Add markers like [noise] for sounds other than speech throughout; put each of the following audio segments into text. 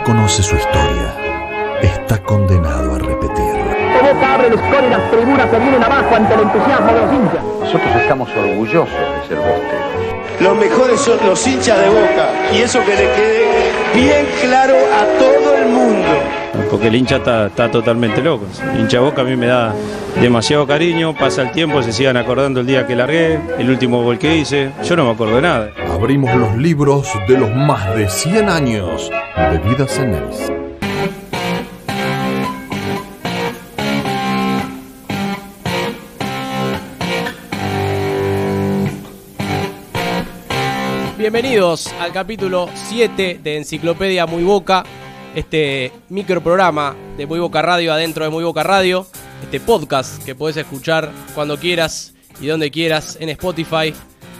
no conoce su historia está condenado a repetirla. Boca abre el score y las tribunas se vienen abajo ante el entusiasmo de los hinchas. Nosotros estamos orgullosos de ser bosteros. Los mejores son los hinchas de Boca y eso que le quede bien claro a todo el. Porque el hincha está, está totalmente loco. El hincha Boca a mí me da demasiado cariño, pasa el tiempo, se sigan acordando el día que largué, el último gol que hice. Yo no me acuerdo de nada. Abrimos los libros de los más de 100 años de vida Ceneice. Bienvenidos al capítulo 7 de Enciclopedia Muy Boca, este microprograma de Muy Boca Radio adentro de Muy Boca Radio, este podcast que puedes escuchar cuando quieras y donde quieras en Spotify.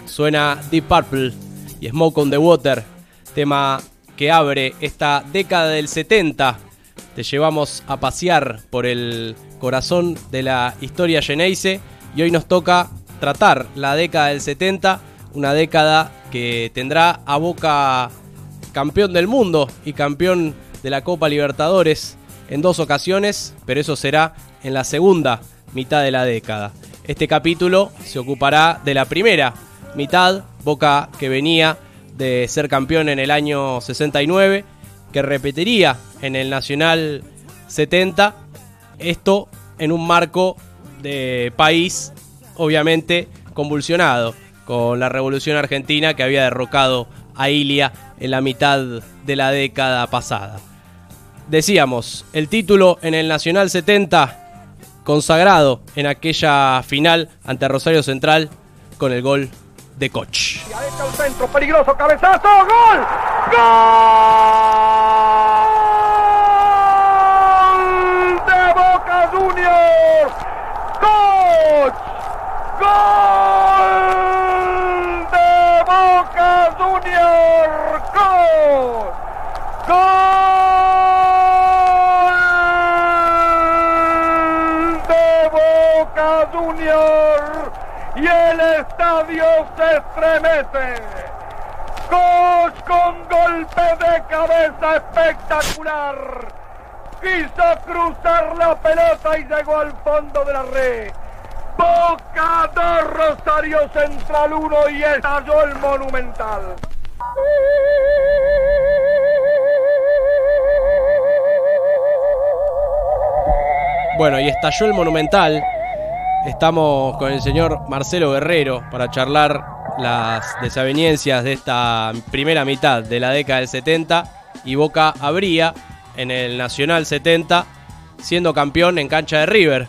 Suena Deep Purple y Smoke on the Water, tema que abre esta década del 70. Te llevamos a pasear por el corazón de la historia Geneise y hoy nos toca tratar la década del 70, una década que tendrá a Boca campeón del mundo y campeón de la Copa Libertadores en dos ocasiones, pero eso será en la segunda mitad de la década. Este capítulo se ocupará de la primera mitad, Boca que venía de ser campeón en el año 69, que repetiría en el Nacional 70, esto en un marco de país obviamente convulsionado con la Revolución Argentina que había derrocado a Ilia en la mitad de la década pasada. Decíamos, el título en el Nacional 70 consagrado en aquella final ante Rosario Central con el gol de Koch. Derecha al centro, peligroso, cabezazo, gol. Gol de Boca Juniors. Gol. Gol de Boca Juniors. Gol. Gol de Boca Juniors. Y el estadio se estremece. Koch con golpe de cabeza espectacular. Quiso cruzar la pelota y llegó al fondo de la red. Boca 2, Rosario Central 1 y estalló el Monumental. Bueno, y estalló el Monumental. Estamos con el señor Marcelo Guerrero para charlar las desavenencias de esta primera mitad de la década del 70 y Boca habría en el Nacional 70 siendo campeón en cancha de River,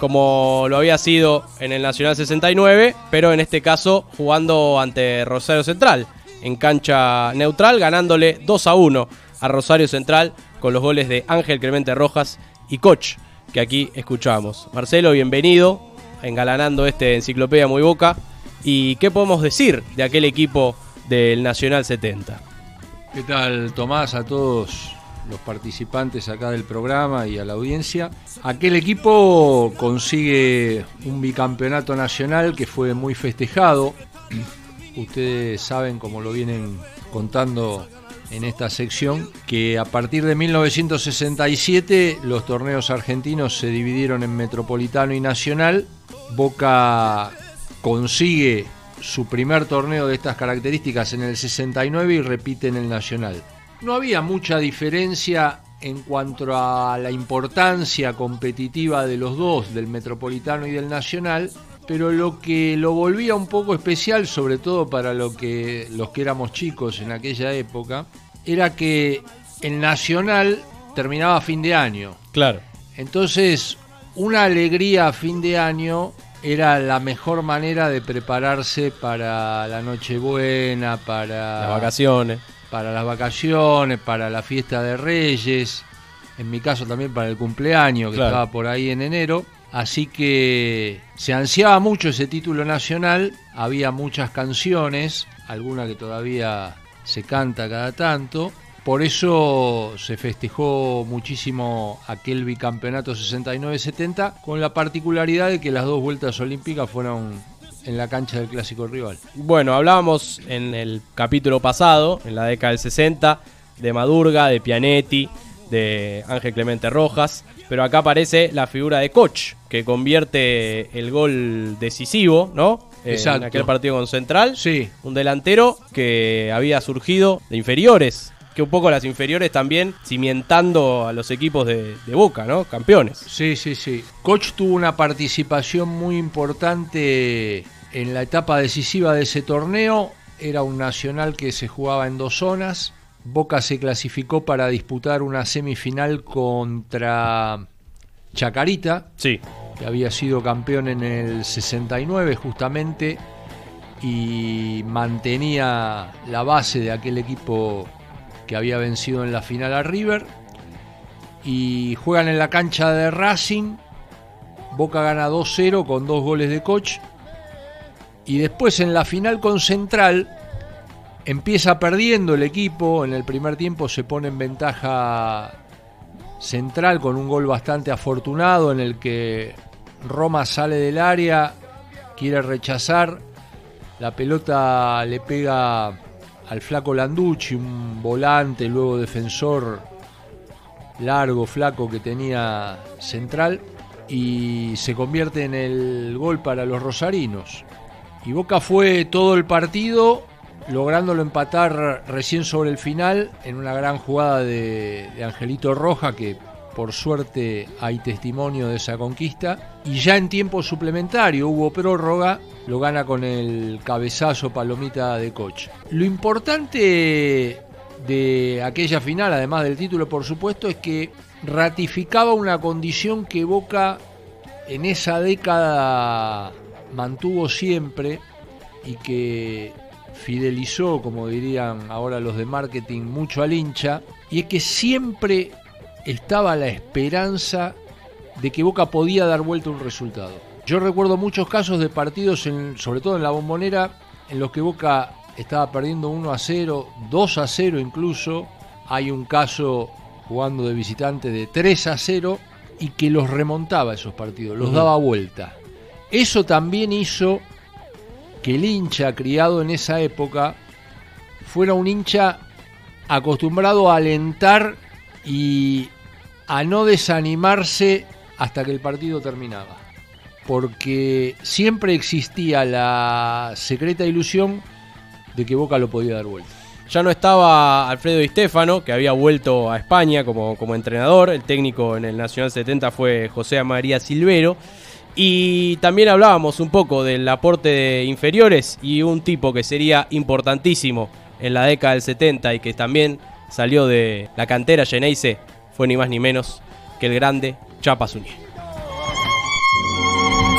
como lo había sido en el Nacional 69, pero en este caso jugando ante Rosario Central en cancha neutral, ganándole 2 a 1 a Rosario Central con los goles de Ángel Clemente Rojas y Koch, que aquí escuchamos. Marcelo, bienvenido, engalanando este Enciclopedia Muy Boca. ¿Y qué podemos decir de aquel equipo del Nacional 70? ¿Qué tal, Tomás? A todos los participantes acá del programa y a la audiencia. Aquel equipo consigue un bicampeonato nacional que fue muy festejado. Ustedes saben, como lo vienen contando en esta sección, que a partir de 1967 los torneos argentinos se dividieron en Metropolitano y Nacional. Boca consigue su primer torneo de estas características en el 69 y repite en el Nacional. No había mucha diferencia en cuanto a la importancia competitiva de los dos, del Metropolitano y del Nacional, pero lo que lo volvía un poco especial, sobre todo para lo que, los que éramos chicos en aquella época, era que el Nacional terminaba a fin de año. Claro. Entonces, una alegría a fin de año era la mejor manera de prepararse para la Nochebuena, para Las vacaciones. para las vacaciones, para la fiesta de Reyes, en mi caso también para el cumpleaños que Claro. estaba por ahí en enero. Así que se ansiaba mucho ese título nacional, había muchas canciones, alguna que todavía se canta cada tanto. Por eso se festejó muchísimo aquel bicampeonato 69-70, con la particularidad de que las dos vueltas olímpicas fueron en la cancha del clásico rival. Bueno, hablábamos en el capítulo pasado, en la década del 60, de Madurga, de Pianetti, de Ángel Clemente Rojas. Pero acá aparece la figura de Koch, que convierte el gol decisivo, ¿no? En Exacto. aquel partido con Central. Sí. Un delantero que había surgido de inferiores. Que un poco las inferiores también cimentando a los equipos de, de Boca, ¿no? Campeones. Sí, sí, sí. Koch tuvo una participación muy importante en la etapa decisiva de ese torneo. Era un nacional que se jugaba en dos zonas. Boca se clasificó para disputar una semifinal contra Chacarita, Sí. que había sido campeón en el 69 justamente y mantenía la base de aquel equipo que había vencido en la final a River. Y juegan en la cancha de Racing. Boca gana 2-0 con dos goles de Koch. Y después en la final con Central empieza perdiendo el equipo en el primer tiempo se pone en ventaja Central con un gol bastante afortunado en el que Roma sale del área, quiere rechazar, la pelota le pega al flaco Landucci, un volante, luego defensor largo, flaco que tenía Central, y se convierte en el gol para los rosarinos. Y Boca fue todo el partido lográndolo empatar recién sobre el final en una gran jugada de, Angelito Roja que por suerte hay testimonio de esa conquista. Y ya en tiempo suplementario hubo prórroga lo gana con el cabezazo palomita de coche. Lo importante de aquella final además del título por supuesto es que ratificaba una condición que Boca en esa década mantuvo siempre y que fidelizó, como dirían ahora los de marketing, mucho al hincha, y es que siempre estaba la esperanza de que Boca podía dar vuelta un resultado. Yo recuerdo muchos casos de partidos, en- sobre todo en la bombonera, en los que Boca estaba perdiendo 1 a 0, 2 a 0 incluso. Hay un caso jugando de visitante de 3 a 0 y que los remontaba esos partidos, los daba vuelta. Eso también hizo que el hincha criado en esa época fuera un hincha acostumbrado a alentar y a no desanimarse hasta que el partido terminaba. Porque siempre existía la secreta ilusión de que Boca lo podía dar vuelta. Ya no estaba Alfredo Di que había vuelto a España como, como entrenador. El técnico en el Nacional 70 fue José María Silvero. Y también hablábamos un poco del aporte de inferiores y un tipo que sería importantísimo en la década del 70 y que también salió de la cantera Geneise, fue ni más ni menos que el grande Chapa Zúñez.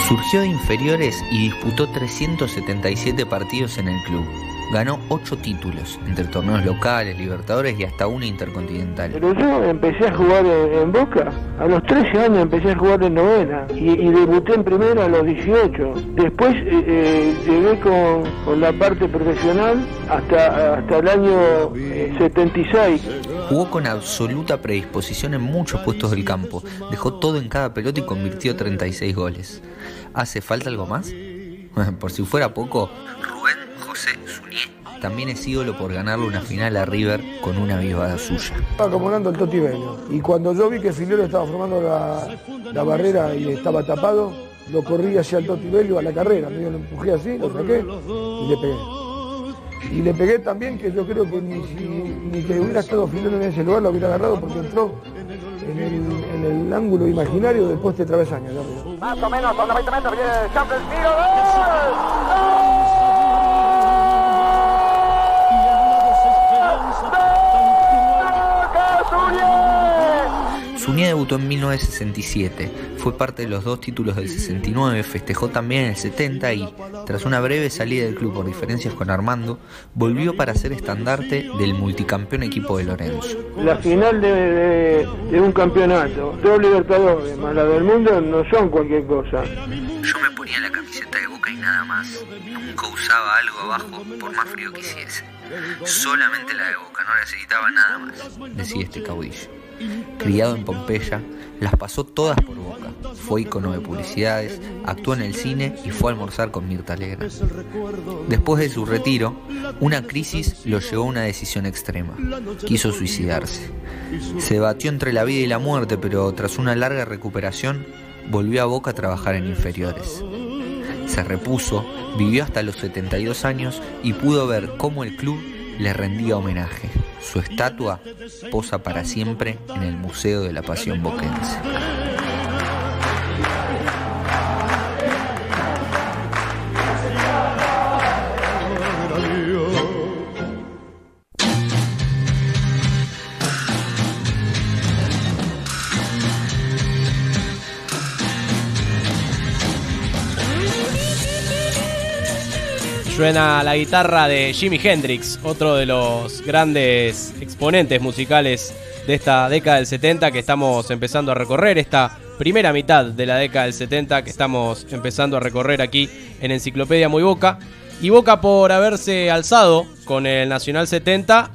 Surgió de inferiores y disputó 377 partidos en el club. Ganó 8 títulos, entre torneos locales, libertadores y hasta una intercontinental. Pero yo empecé a jugar en, en Boca, a los 13 años empecé a jugar en novena y, y debuté en primera a los 18. Después eh, eh, llegué con, con la parte profesional hasta, hasta el año eh, 76. Jugó con absoluta predisposición en muchos puestos del campo, dejó todo en cada pelota y convirtió 36 goles. ¿Hace falta algo más? [laughs] Por si fuera poco, también es ídolo por ganarle una final a River con una vivada suya. Estaba acomodando el Toti Bello. Y cuando yo vi que Filero estaba formando la, la barrera y estaba tapado, lo corrí hacia el Toti Bello a la carrera. Medio lo empujé así, lo saqué y le pegué. Y le pegué también que yo creo que ni, si- ni que hubiera estado Filero en ese lugar lo hubiera agarrado porque entró en el, en el ángulo imaginario del poste travesaño. Más o menos, a 90 metros, viene Champs el tiro, ¡gol! Suñé debutó en 1967, fue parte de los dos títulos del 69, festejó también en el 70 y, tras una breve salida del club por diferencias con Armando, volvió para ser estandarte del multicampeón equipo de Lorenzo. La final de, de- de un campeonato, dos Libertadores más la del mundo no son cualquier cosa. Yo me ponía la camiseta de boca y nada más, nunca usaba algo abajo por más frío que hiciese. Solamente la de Boca, no necesitaba nada más, decía este caudillo. Criado en Pompeya, las pasó todas por Boca. Fue icono de publicidades, actuó en el cine y fue a almorzar con Mirta Legrand. Después de su retiro, una crisis lo llevó a una decisión extrema. Quiso suicidarse. Se batió entre la vida y la muerte, pero tras una larga recuperación, volvió a Boca a trabajar en inferiores. Se repuso, vivió hasta los 72 años y pudo ver cómo el club le rendía homenaje. Su estatua posa para siempre en el Museo de la Pasión Boquense. Suena la guitarra de Jimi Hendrix, otro de los grandes exponentes musicales de esta década del 70 que estamos empezando a recorrer, esta primera mitad de la década del 70 que estamos empezando a recorrer aquí en Enciclopedia Muy Boca. Y Boca por haberse alzado con el Nacional 70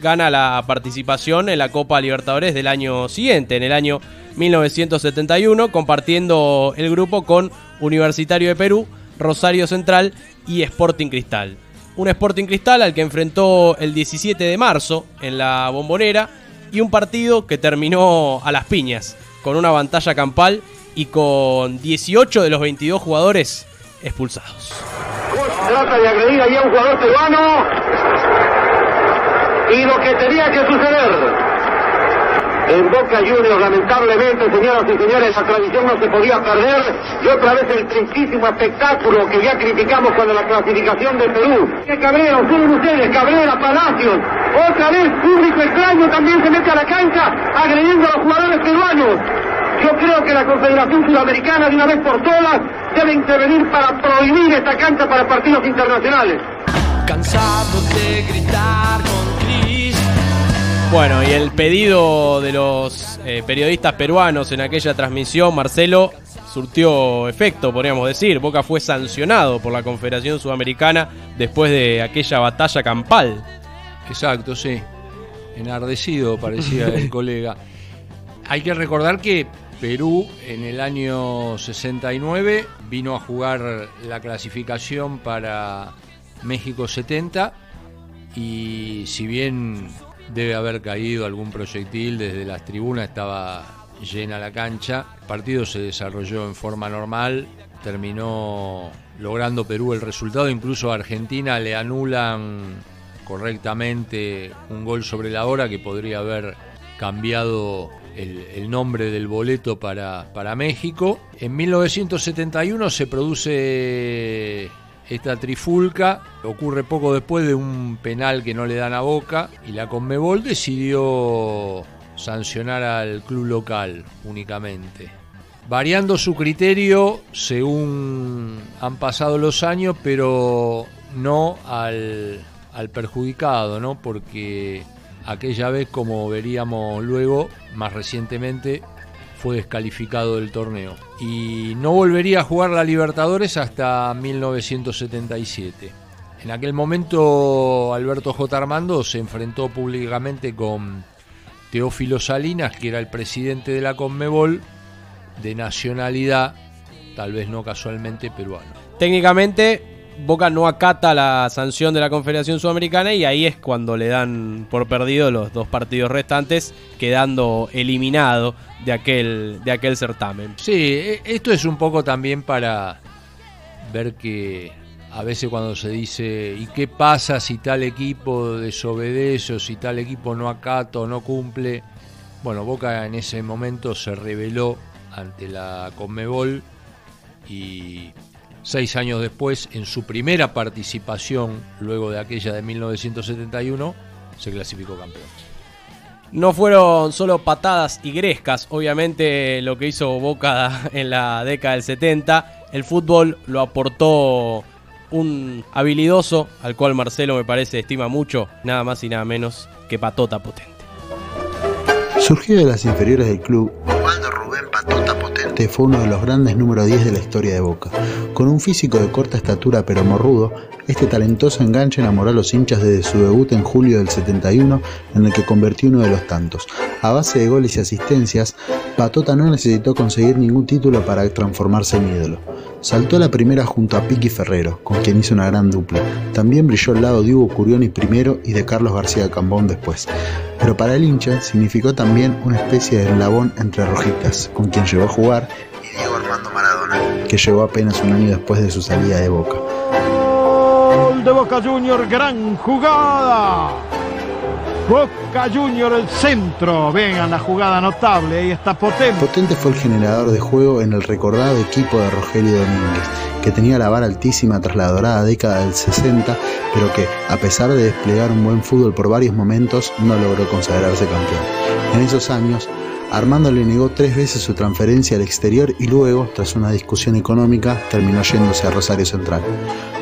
gana la participación en la Copa Libertadores del año siguiente, en el año 1971, compartiendo el grupo con Universitario de Perú, Rosario Central y Sporting Cristal. Un Sporting Cristal al que enfrentó el 17 de marzo en la bombonera y un partido que terminó a las piñas, con una pantalla campal y con 18 de los 22 jugadores expulsados. Trata de agredir allí a un jugador y lo que tenía que suceder en Boca Juniors, lamentablemente, señoras y señores, la tradición no se podía perder. Y otra vez el tristísimo espectáculo que ya criticamos cuando la clasificación de Perú. Que Cabrera, ustedes, ustedes, Cabrera, Palacios. Otra vez, público extraño también se mete a la cancha agrediendo a los jugadores peruanos. Yo creo que la Confederación Sudamericana, de una vez por todas, debe intervenir para prohibir esta cancha para partidos internacionales. Cansado de gritar con bueno, y el pedido de los eh, periodistas peruanos en aquella transmisión, Marcelo, surtió efecto, podríamos decir. Boca fue sancionado por la Confederación Sudamericana después de aquella batalla campal. Exacto, sí. Enardecido parecía el [laughs] colega. Hay que recordar que Perú en el año 69 vino a jugar la clasificación para México 70 y si bien debe haber caído algún proyectil desde las tribunas, estaba llena la cancha. El partido se desarrolló en forma normal, terminó logrando Perú el resultado, incluso a Argentina le anulan correctamente un gol sobre la hora que podría haber cambiado el, nombre del boleto para, para México. En 1971 se produce esta trifulca ocurre poco después de un penal que no le dan a Boca y la Conmebol decidió sancionar al club local únicamente. Variando su criterio según han pasado los años, pero no al, al perjudicado, ¿no? Porque aquella vez, como veríamos luego, más recientemente, fue descalificado del torneo y no volvería a jugar la Libertadores hasta 1977. En aquel momento Alberto J. Armando se enfrentó públicamente con Teófilo Salinas, que era el presidente de la Conmebol, de nacionalidad, tal vez no casualmente peruano. Técnicamente Boca no acata la sanción de la Confederación Sudamericana y ahí es cuando le dan por perdido los dos partidos restantes, quedando eliminado de aquel, de aquel certamen. Sí, e, esto es un poco también para ver que a veces cuando se dice ¿y qué pasa si tal equipo desobedece o si tal equipo no acata o no cumple? Bueno, Boca en ese momento se rebeló ante la Conmebol y Seis años después, en su primera participación, luego de aquella de 1971, se clasificó campeón. No fueron solo patadas y grescas, obviamente lo que hizo Boca [laughs] en la década del 70, el fútbol lo aportó un habilidoso, al cual Marcelo me parece estima mucho, nada más y nada menos que Patota Potente. Surgió de las inferiores del club, Osvaldo Rubén Patota Potente fue uno de los grandes número 10 de la historia de Boca Con un físico de corta estatura pero morrudo, este talentoso enganche enamoró a los hinchas desde su debut en julio del 71, en el que convirtió uno de los tantos. A base de goles y asistencias, Patota no necesitó conseguir ningún título para transformarse en ídolo. Saltó a la primera junto a Piqui Ferrero, con quien hizo una gran dupla. También brilló al lado de Hugo Curioni primero y de Carlos García Cambón después. Pero para el hincha significó también una especie de eslabón entre rojitas, con quien llegó a jugar, y Diego Armando Maradona, que llegó apenas un año después de su salida de Boca. Gol de Boca Junior, gran jugada. Boca Junior el centro. Vean la jugada notable. Ahí está Potente. Potente fue el generador de juego en el recordado equipo de Rogelio Domínguez, que tenía la vara altísima tras la dorada década del 60, pero que, a pesar de desplegar un buen fútbol por varios momentos, no logró consagrarse campeón. En esos años, Armando le negó tres veces su transferencia al exterior y luego, tras una discusión económica, terminó yéndose a Rosario Central.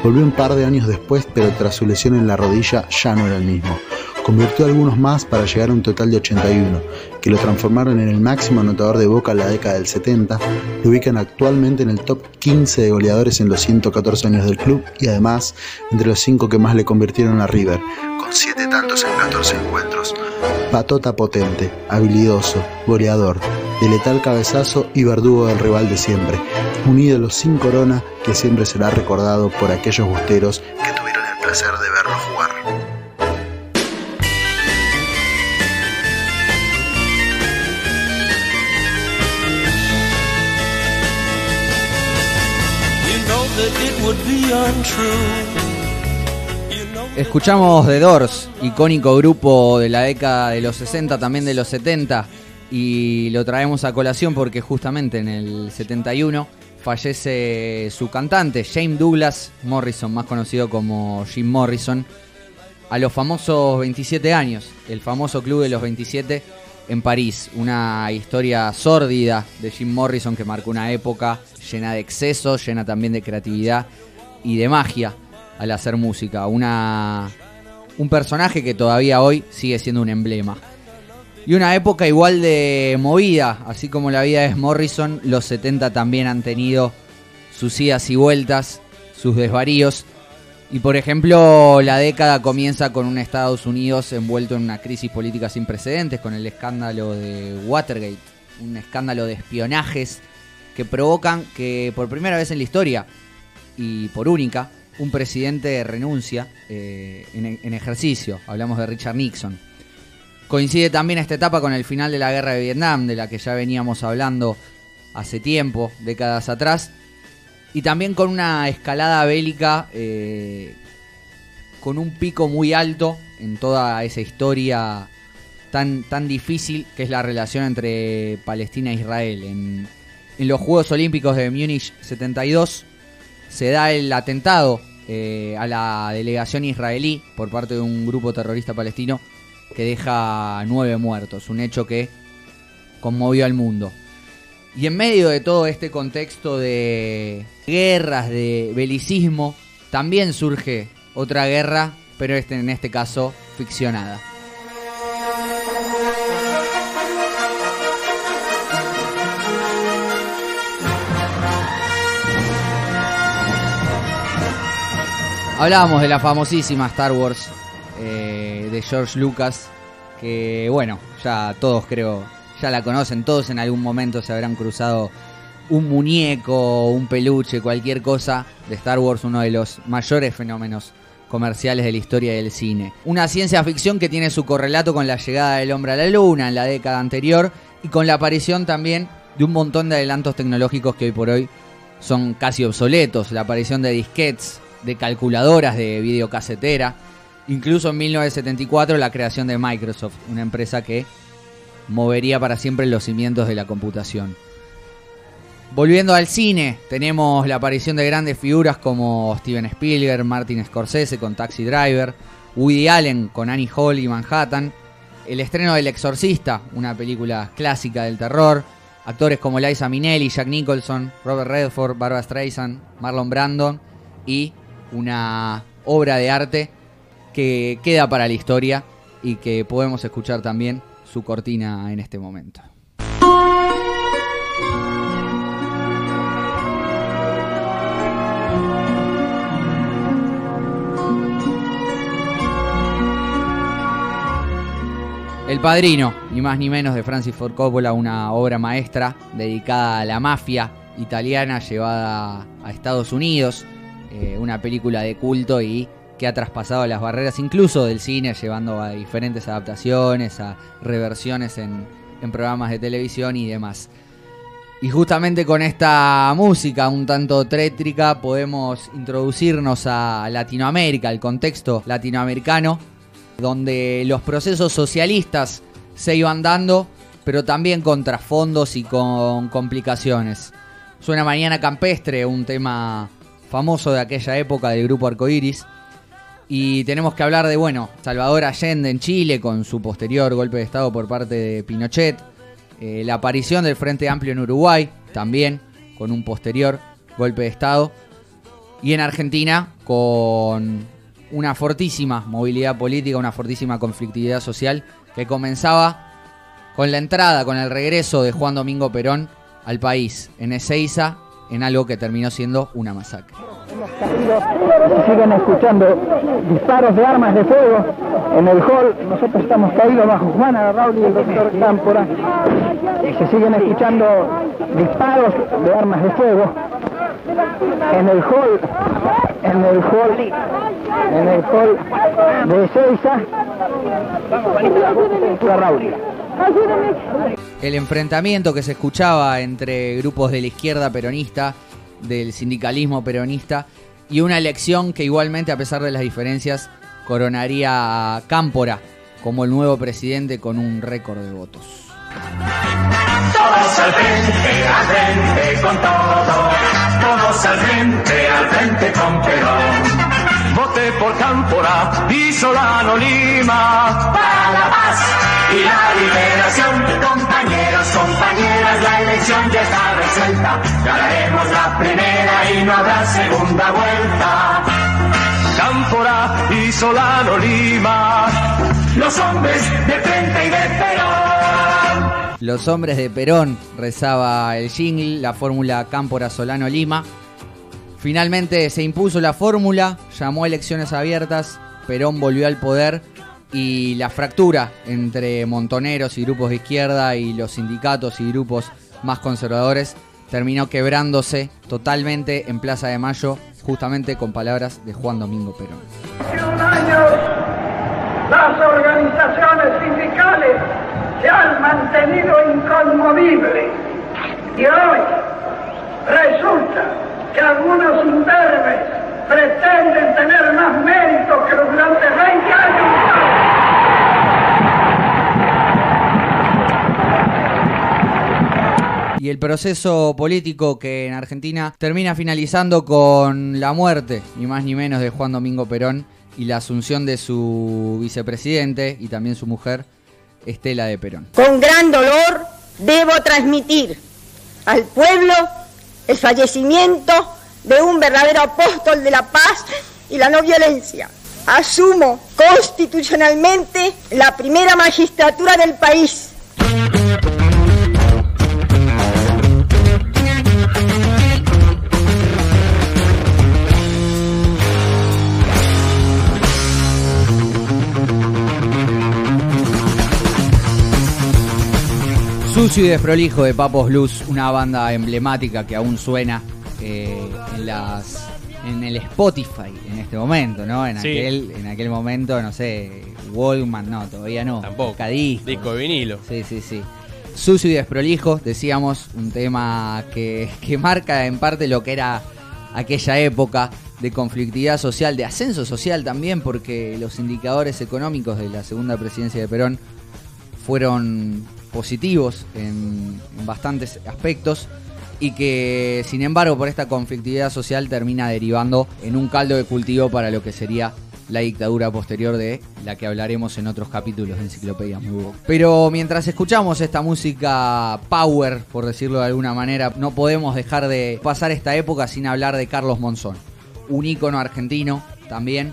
Volvió un par de años después, pero tras su lesión en la rodilla ya no era el mismo. Convirtió algunos más para llegar a un total de 81, que lo transformaron en el máximo anotador de Boca en la década del 70, lo ubican actualmente en el top 15 de goleadores en los 114 años del club y además entre los 5 que más le convirtieron a River, con 7 tantos en 14 encuentros. Patota potente, habilidoso, goleador, de letal cabezazo y verdugo del rival de siempre. Un ídolo sin corona que siempre será recordado por aquellos busteros que tuvieron el placer de verlo Escuchamos The Doors, icónico grupo de la década de los 60, también de los 70, y lo traemos a colación porque justamente en el 71 fallece su cantante, James Douglas Morrison, más conocido como Jim Morrison, a los famosos 27 años, el famoso club de los 27 en París. Una historia sórdida de Jim Morrison que marcó una época llena de excesos, llena también de creatividad y de magia al hacer música. Una, un personaje que todavía hoy sigue siendo un emblema. Y una época igual de movida, así como la vida de Morrison, los 70 también han tenido sus idas y vueltas, sus desvaríos. Y por ejemplo, la década comienza con un Estados Unidos envuelto en una crisis política sin precedentes, con el escándalo de Watergate, un escándalo de espionajes que provocan que por primera vez en la historia, y por única, un presidente renuncia eh, en, en ejercicio. Hablamos de Richard Nixon. Coincide también esta etapa con el final de la guerra de Vietnam, de la que ya veníamos hablando hace tiempo, décadas atrás, y también con una escalada bélica eh, con un pico muy alto en toda esa historia tan, tan difícil que es la relación entre Palestina e Israel. En, en los Juegos Olímpicos de Múnich 72 se da el atentado eh, a la delegación israelí por parte de un grupo terrorista palestino que deja nueve muertos, un hecho que conmovió al mundo. Y en medio de todo este contexto de guerras, de belicismo, también surge otra guerra, pero este, en este caso ficcionada. Hablábamos de la famosísima Star Wars eh, de George Lucas, que bueno, ya todos creo, la conocen, todos en algún momento se habrán cruzado un muñeco, un peluche, cualquier cosa de Star Wars, uno de los mayores fenómenos comerciales de la historia del cine. Una ciencia ficción que tiene su correlato con la llegada del hombre a la luna en la década anterior y con la aparición también de un montón de adelantos tecnológicos que hoy por hoy son casi obsoletos, la aparición de disquetes, de calculadoras de videocasetera, incluso en 1974 la creación de Microsoft, una empresa que movería para siempre los cimientos de la computación. Volviendo al cine, tenemos la aparición de grandes figuras como Steven Spielberg, Martin Scorsese con Taxi Driver, Woody Allen con Annie Hall y Manhattan, el estreno del Exorcista, una película clásica del terror, actores como Liza Minnelli, Jack Nicholson, Robert Redford, Barbara Streisand, Marlon Brandon y una obra de arte que queda para la historia y que podemos escuchar también su cortina en este momento. El Padrino, ni más ni menos de Francis Ford Coppola, una obra maestra dedicada a la mafia italiana llevada a Estados Unidos, eh, una película de culto y que ha traspasado las barreras incluso del cine, llevando a diferentes adaptaciones, a reversiones en, en programas de televisión y demás. Y justamente con esta música un tanto trétrica podemos introducirnos a Latinoamérica, al contexto latinoamericano, donde los procesos socialistas se iban dando, pero también con trasfondos y con complicaciones. Suena Mañana Campestre, un tema famoso de aquella época del grupo Arcoiris. Y tenemos que hablar de, bueno, Salvador Allende en Chile con su posterior golpe de Estado por parte de Pinochet. Eh, la aparición del Frente Amplio en Uruguay, también con un posterior golpe de Estado. Y en Argentina con una fortísima movilidad política, una fortísima conflictividad social que comenzaba con la entrada, con el regreso de Juan Domingo Perón al país en Ezeiza, en algo que terminó siendo una masacre. Se siguen escuchando disparos de armas de fuego en el hall. Nosotros estamos caídos bajo Juana Raúl y el doctor Cámpora. Se siguen escuchando disparos de armas de fuego en el hall, en el hall, en el hall de. Raúl. El enfrentamiento que se escuchaba entre grupos de la izquierda peronista, del sindicalismo peronista, y una elección que igualmente, a pesar de las diferencias, coronaría a Cámpora como el nuevo presidente con un récord de votos. Todos al frente, al frente con todo. Todos al frente, al frente con Perón. Voté por Cámpora y Solano Lima. Para la paz y la liberación. Compañeros, compañeras, la elección ya está resuelta. Ganaremos la primera y no habrá segunda vuelta. Cámpora y Solano Lima. Los hombres de frente y de Perón. Los hombres de Perón rezaba el jingle, la fórmula Cámpora Solano Lima. Finalmente se impuso la fórmula, llamó a elecciones abiertas, Perón volvió al poder y la fractura entre montoneros y grupos de izquierda y los sindicatos y grupos más conservadores terminó quebrándose totalmente en Plaza de Mayo, justamente con palabras de Juan Domingo Perón. Hace un año las organizaciones sindicales se han mantenido inconmovibles y hoy resulta que algunos imberbes pretenden tener más mérito que durante 20 años. y el proceso político que en Argentina termina finalizando con la muerte, ni más ni menos, de Juan Domingo Perón y la asunción de su vicepresidente y también su mujer, Estela de Perón. Con gran dolor debo transmitir al pueblo el fallecimiento de un verdadero apóstol de la paz y la no violencia. Asumo constitucionalmente la primera magistratura del país. Sucio y desprolijo de Papos Blues, una banda emblemática que aún suena eh, en las en el Spotify en este momento, ¿no? En Sí. aquel en aquel momento, no sé, Walkman, no, todavía no. Tampoco. Cadiscos. Disco de vinilo. Sí, sí, sí. Sucio y desprolijo, decíamos, un tema que, que marca en parte lo que era aquella época de conflictividad social, de ascenso social también, porque los indicadores económicos de la segunda presidencia de Perón fueron positivos en, bastantes aspectos y que sin embargo por esta conflictividad social termina derivando en un caldo de cultivo para lo que sería la dictadura posterior de la que hablaremos en otros capítulos de Enciclopedia Muy. Pero mientras escuchamos esta música power, por decirlo de alguna manera, no podemos dejar de pasar esta época sin hablar de Carlos Monzón, un ícono argentino también,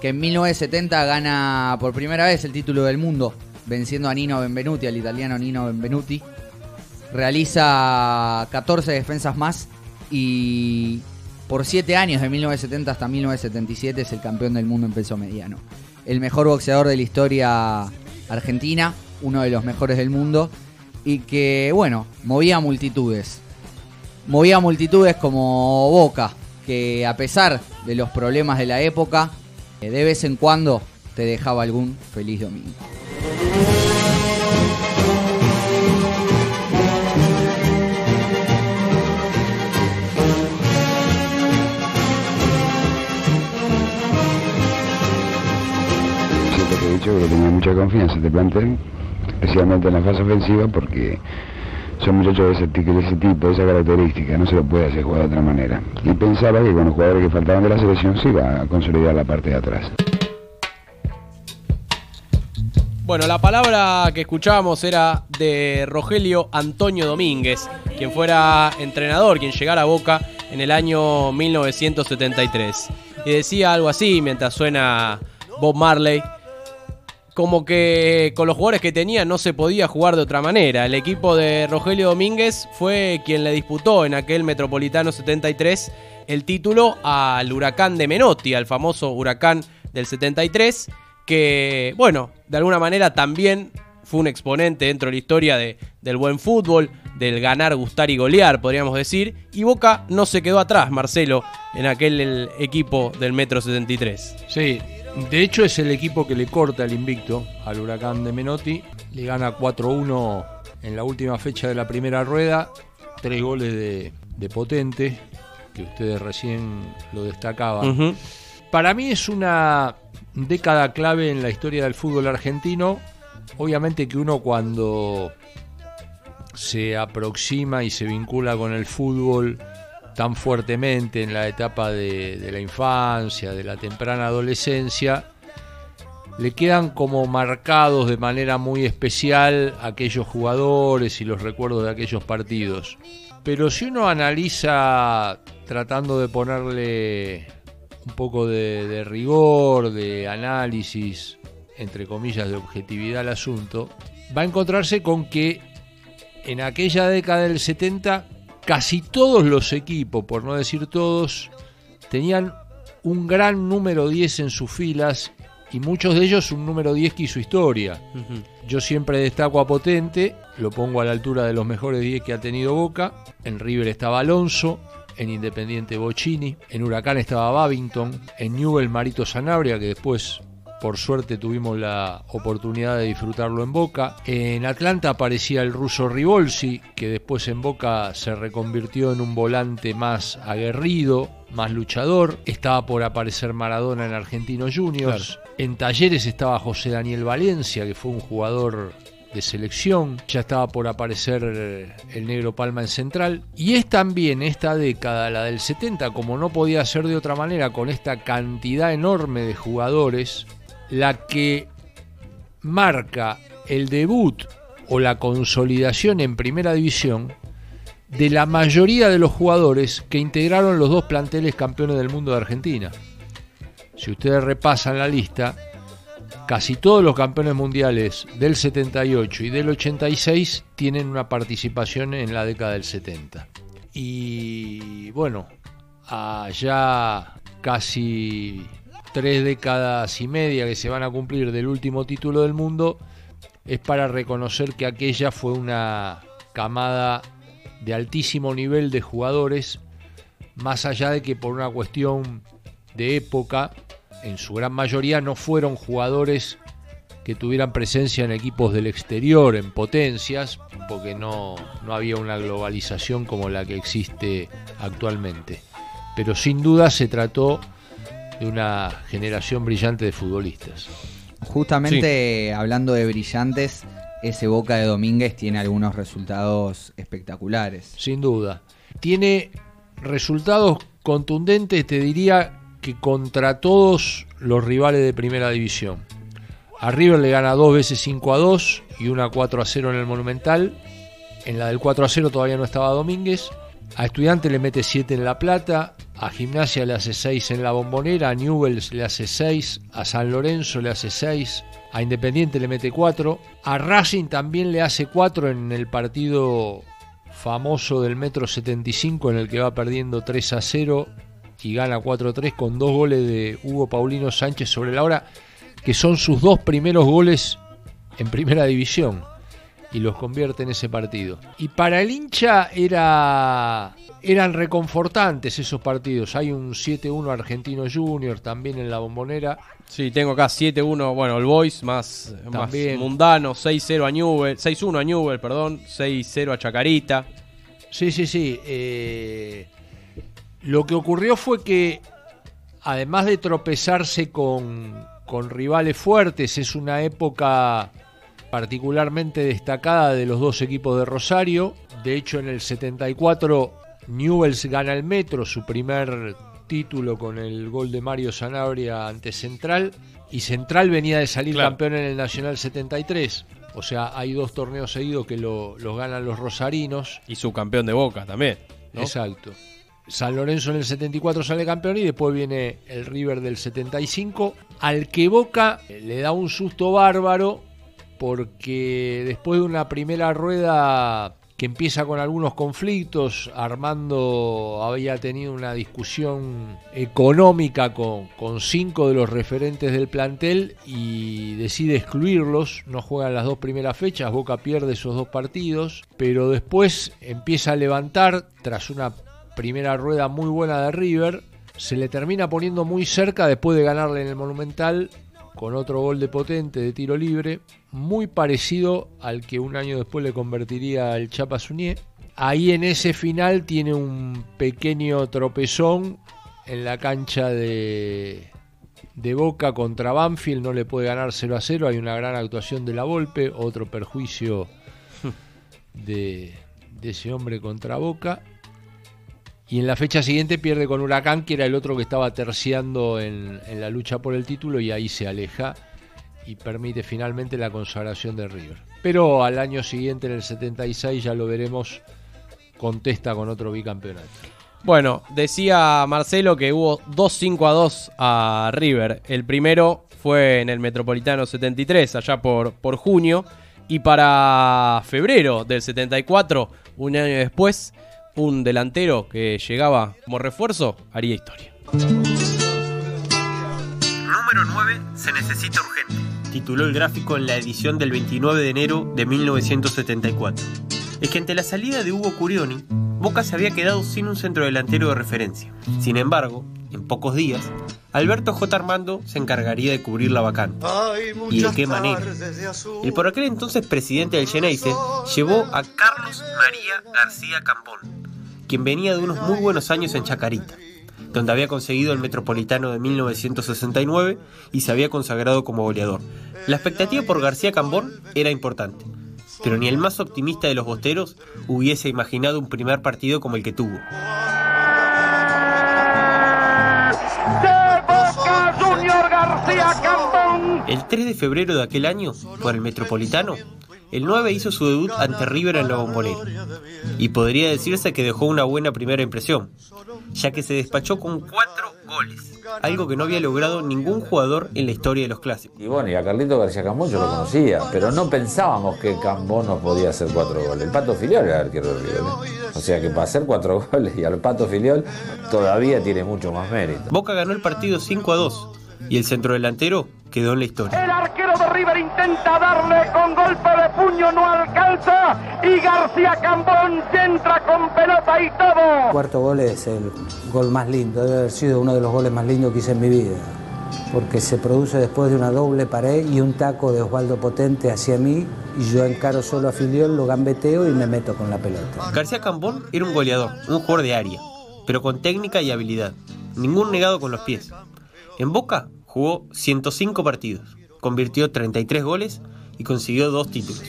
que en 1970 gana por primera vez el título del mundo, venciendo a Nino Benvenuti, al italiano Nino Benvenuti. Realiza 14 defensas más y por 7 años, de 1970 hasta 1977, es el campeón del mundo en peso mediano. El mejor boxeador de la historia argentina uno de los mejores del mundo y que, bueno, movía multitudes. Movía multitudes como Boca, que a pesar de los problemas de la época, eh, de vez en cuando te dejaba algún feliz domingo. He dicho que tenía mucha confianza este plantel, especialmente en la fase ofensiva, porque son muchachos de ese, de ese tipo, de esa característica, no se lo puede hacer jugar de otra manera. Y pensaba que con los jugadores que faltaban de la selección se iba a consolidar la parte de atrás. Bueno, la palabra que escuchábamos era de Rogelio Antonio Domínguez, quien fuera entrenador, quien llegara a Boca en el año 1973. Y decía algo así mientras suena Bob Marley, como que con los jugadores que tenía no se podía jugar de otra manera. El equipo de Rogelio Domínguez fue quien le disputó en aquel Metropolitano 73 el título al Huracán de Menotti, al famoso Huracán del 73, que, bueno, de alguna manera también fue un exponente dentro de la historia de- del buen fútbol, del ganar, gustar y golear, podríamos decir. Y Boca no se quedó atrás, Marcelo, en aquel el equipo del Metro 73. Sí, de hecho es el equipo que le corta el invicto al Huracán de Menotti. Le gana 4-1 en la última fecha de la primera rueda. Tres goles de, de Potente, que ustedes recién lo destacaban. Para mí es una década clave en la historia del fútbol argentino. Obviamente que uno cuando se aproxima y se vincula con el fútbol tan fuertemente en la etapa de, la infancia, de la temprana adolescencia, le quedan como marcados de manera muy especial aquellos jugadores y los recuerdos de aquellos partidos. Pero si uno analiza tratando de ponerle un poco de, de rigor, de análisis, entre comillas, de objetividad al asunto, va a encontrarse con que en aquella década del 70 casi todos los equipos, por no decir todos, tenían un gran número 10 en sus filas y muchos de ellos un número 10 que hizo historia. Yo siempre destaco a Potente, lo pongo a la altura de los mejores 10 que ha tenido Boca. En River estaba Alonso, en Independiente Bocini, en Huracán estaba Babington, en Newell Marito Sanabria, que después por suerte tuvimos la oportunidad de disfrutarlo en Boca. En Atlanta aparecía el ruso Rivolsi, que después en Boca se reconvirtió en un volante más aguerrido, más luchador. Estaba por aparecer Maradona en Argentinos Juniors. En Talleres estaba José Daniel Valencia, que fue un jugador de selección, ya estaba por aparecer eh, el negro Palma en Central, y es también esta década, la del 70, como no podía ser de otra manera, con esta cantidad enorme de jugadores, la que marca el debut o la consolidación en primera división de la mayoría de los jugadores que integraron los dos planteles campeones del mundo de Argentina. Si ustedes repasan la lista, casi todos los campeones mundiales del 78 y del 86 tienen una participación en la década del 70. Y bueno, allá casi tres décadas y media que se van a cumplir del último título del mundo, es para reconocer que aquella fue una camada de altísimo nivel de jugadores, más allá de que por una cuestión de época, en su gran mayoría no fueron jugadores que tuvieran presencia en equipos del exterior, en potencias, porque no, no había una globalización como la que existe actualmente. Pero sin duda se trató de una generación brillante de futbolistas. Justamente hablando de brillantes, ese Boca de Domínguez tiene algunos resultados espectaculares. Sin duda. Tiene resultados contundentes, te diría que contra todos los rivales de primera división. A River le gana dos veces 5 a 2 y una 4 a 0 en el Monumental. En la del 4 a 0 todavía no estaba Domínguez. A Estudiante le mete 7 en La Plata. A Gimnasia le hace 6 en La Bombonera. A Newells le hace 6. A San Lorenzo le hace 6. A Independiente le mete 4. A Racing también le hace 4 en el partido famoso del Metro 75 en el que va perdiendo 3 a 0 y gana 4-3 con dos goles de Hugo Paulino Sánchez sobre la hora, que son sus dos primeros goles en primera división y los convierte en ese partido. Y para el hincha era eran reconfortantes esos partidos. Hay un 7-1 Argentino Junior también en la bombonera. Sí, tengo acá 7-1, bueno, el Boys más, más mundano, 6-0 a Newell, 6-1 a Newell, perdón, 6-0 a Chacarita. Sí, sí, sí. eh, lo que ocurrió fue que, además de tropezarse con, con rivales fuertes, es una época particularmente destacada de los dos equipos de Rosario. De hecho, en el 74 Newells gana el Metro, su primer título con el gol de Mario Sanabria ante Central. Y Central venía de salir Claro. campeón en el Nacional 73. O sea, hay dos torneos seguidos que lo- los ganan los rosarinos. Y su campeón de Boca también. ¿no? Exacto. San Lorenzo en el 74 sale campeón y después viene el River del 75, al que Boca le da un susto bárbaro porque después de una primera rueda que empieza con algunos conflictos, Armando había tenido una discusión económica con, cinco de los referentes del plantel y decide excluirlos, no juegan las dos primeras fechas, Boca pierde esos dos partidos, pero después empieza a levantar tras una primera rueda muy buena de River, se le termina poniendo muy cerca después de ganarle en el Monumental con otro gol de potente de tiro libre, muy parecido al que un año después le convertiría el Chapa Suñé. Ahí en ese final tiene un pequeño tropezón en la cancha de, de Boca contra Banfield, no le puede ganar 0 a 0, hay una gran actuación de la Volpe, otro perjuicio [laughs] de, de ese hombre contra Boca. Y en la fecha siguiente pierde con Huracán, que era el otro que estaba terciando en, en la lucha por el título, y ahí se aleja y permite finalmente la consagración de River. Pero al año siguiente, en el 76, ya lo veremos, contesta con otro bicampeonato. Bueno, decía Marcelo que hubo dos 5 a 2 a River. El primero fue en el Metropolitano 73, allá por, por junio. Y para febrero del 74, un año después, un delantero que llegaba como refuerzo haría historia. Número 9 se necesita urgente. Tituló el gráfico en la edición del 29 de enero de 1974. Es que ante la salida de Hugo Curioni, Boca se había quedado sin un centro delantero de referencia. Sin embargo, en pocos días, Alberto J. Armando se encargaría de cubrir la vacante. ¿Y de qué manera? El por aquel entonces presidente del Geneise llevó a Carlos María García Campón, quien venía de unos muy buenos años en Chacarita, donde había conseguido el Metropolitano de 1969 y se había consagrado como goleador. La expectativa por García Cambón era importante, pero ni el más optimista de los bosteros hubiese imaginado un primer partido como el que tuvo. El 3 de febrero de aquel año, por el Metropolitano, el 9 hizo su debut ante River en la bombonera. Y podría decirse que dejó una buena primera impresión, ya que se despachó con cuatro goles, algo que no había logrado ningún jugador en la historia de los clásicos. Y bueno, y a Carlito García Cambón yo lo conocía, pero no pensábamos que Cambón nos podía hacer cuatro goles. El Pato Filiol era el arquero de River. ¿eh? O sea que para hacer cuatro [laughs] goles y al Pato Filiol todavía tiene mucho más mérito. Boca ganó el partido 5 a 2 y el centrodelantero quedó en la historia. El arquero de River intenta darle con golpe de puño, no alcanza. Y García Cambón entra con pelota y todo. cuarto gol es el gol más lindo, debe haber sido uno de los goles más lindos que hice en mi vida, porque se produce después de una doble pared y un taco de Osvaldo Potente hacia mí y yo encaro solo a Filiol, lo gambeteo y me meto con la pelota. García Cambón era un goleador, un jugador de área, pero con técnica y habilidad. Ningún negado con los pies. En Boca jugó 105 partidos, convirtió 33 goles y consiguió dos títulos.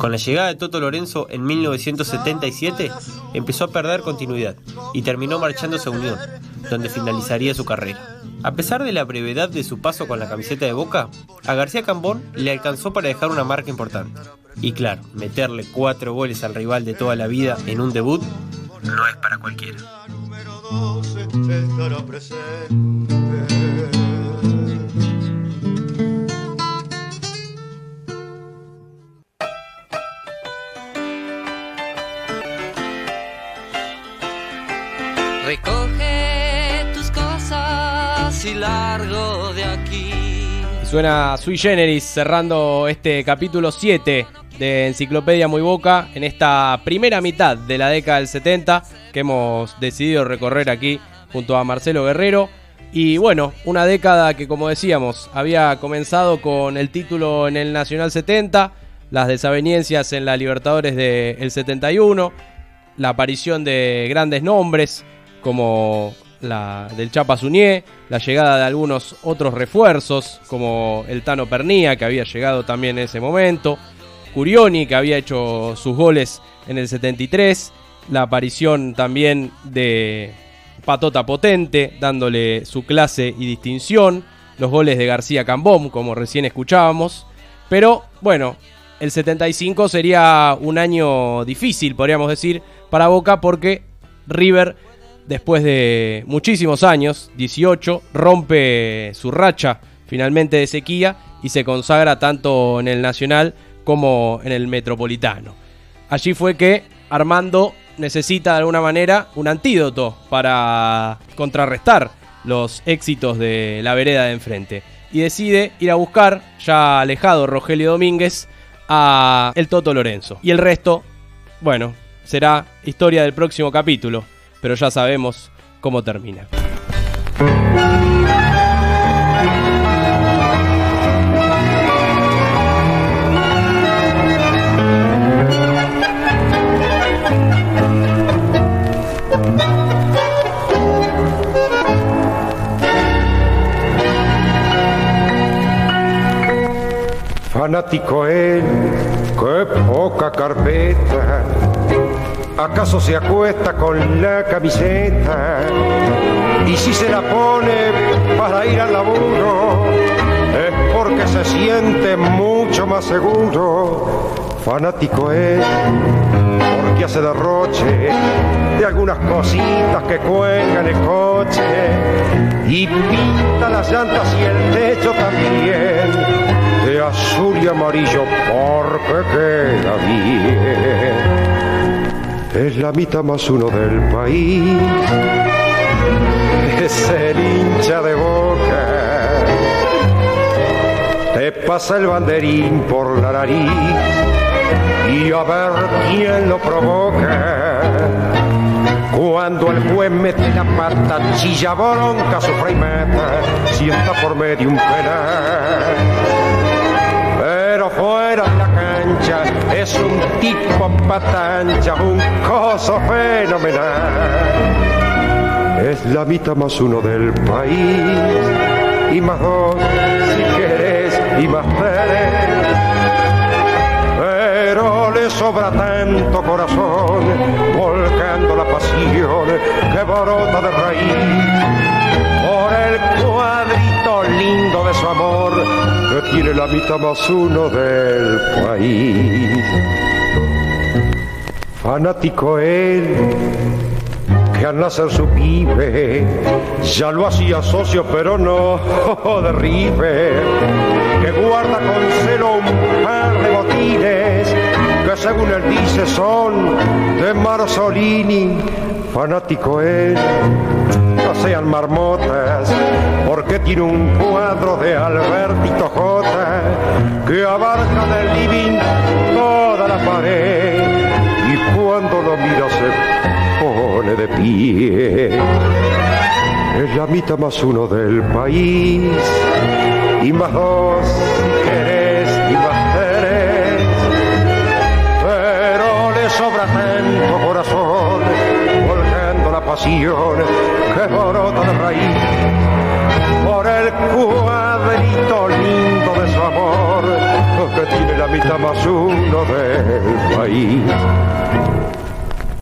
Con la llegada de Toto Lorenzo en 1977, empezó a perder continuidad y terminó marchándose a Unión, donde finalizaría su carrera. A pesar de la brevedad de su paso con la camiseta de Boca, a García Cambón le alcanzó para dejar una marca importante. Y claro, meterle cuatro goles al rival de toda la vida en un debut no es para cualquiera. Estará presente. Recoge tus cosas y largo Suena Sui Generis cerrando este capítulo 7 de Enciclopedia Muy Boca en esta primera mitad de la década del 70 que hemos decidido recorrer aquí junto a Marcelo Guerrero. Y bueno, una década que como decíamos había comenzado con el título en el Nacional 70, las desavenencias en la Libertadores del 71, la aparición de grandes nombres como la del Chapa Suñé, la llegada de algunos otros refuerzos, como el Tano Pernía, que había llegado también en ese momento, Curioni, que había hecho sus goles en el 73, la aparición también de Patota Potente, dándole su clase y distinción, los goles de García Cambón, como recién escuchábamos, pero bueno, el 75 sería un año difícil, podríamos decir, para Boca, porque River después de muchísimos años, 18, rompe su racha finalmente de sequía y se consagra tanto en el Nacional como en el Metropolitano. Allí fue que Armando necesita de alguna manera un antídoto para contrarrestar los éxitos de la vereda de enfrente y decide ir a buscar, ya alejado Rogelio Domínguez, a el Toto Lorenzo. Y el resto, bueno, será historia del próximo capítulo pero ya sabemos cómo termina. Fanático él, qué poca carpeta ¿Acaso se acuesta con la camiseta? Y si se la pone para ir al laburo, es porque se siente mucho más seguro. Fanático es porque hace derroche de algunas cositas que cuelgan el coche y pinta las llantas y el techo también azul y amarillo porque queda bien es la mitad más uno del país, es el hincha de boca, te pasa el banderín por la nariz y a ver quién lo provoca. Cuando el juez mete la pata, chilla bronca, sufre y mata, si está por medio un penal. Es un tipo patancha, un coso fenomenal. Es la mitad más uno del país y más dos si querés y más tres. Pero le sobra tanto corazón, volcando la pasión que brota de raíz tiene la mitad más uno del país. Fanático él, que al nacer su pibe ya lo hacía socio, pero no [laughs] de que guarda con celo un par de botines que según él dice son de Marzolini. Fanático él sean marmotas, porque tiene un cuadro de Albertito J que abarca del living toda la pared y cuando lo mira se pone de pie. Es la mitad más uno del país y más dos si querés y más tres, pero le sobra tanto corazón volcando la pasión que brota de raíz por el cuadrito lindo de su amor que tiene la mitad más uno del país.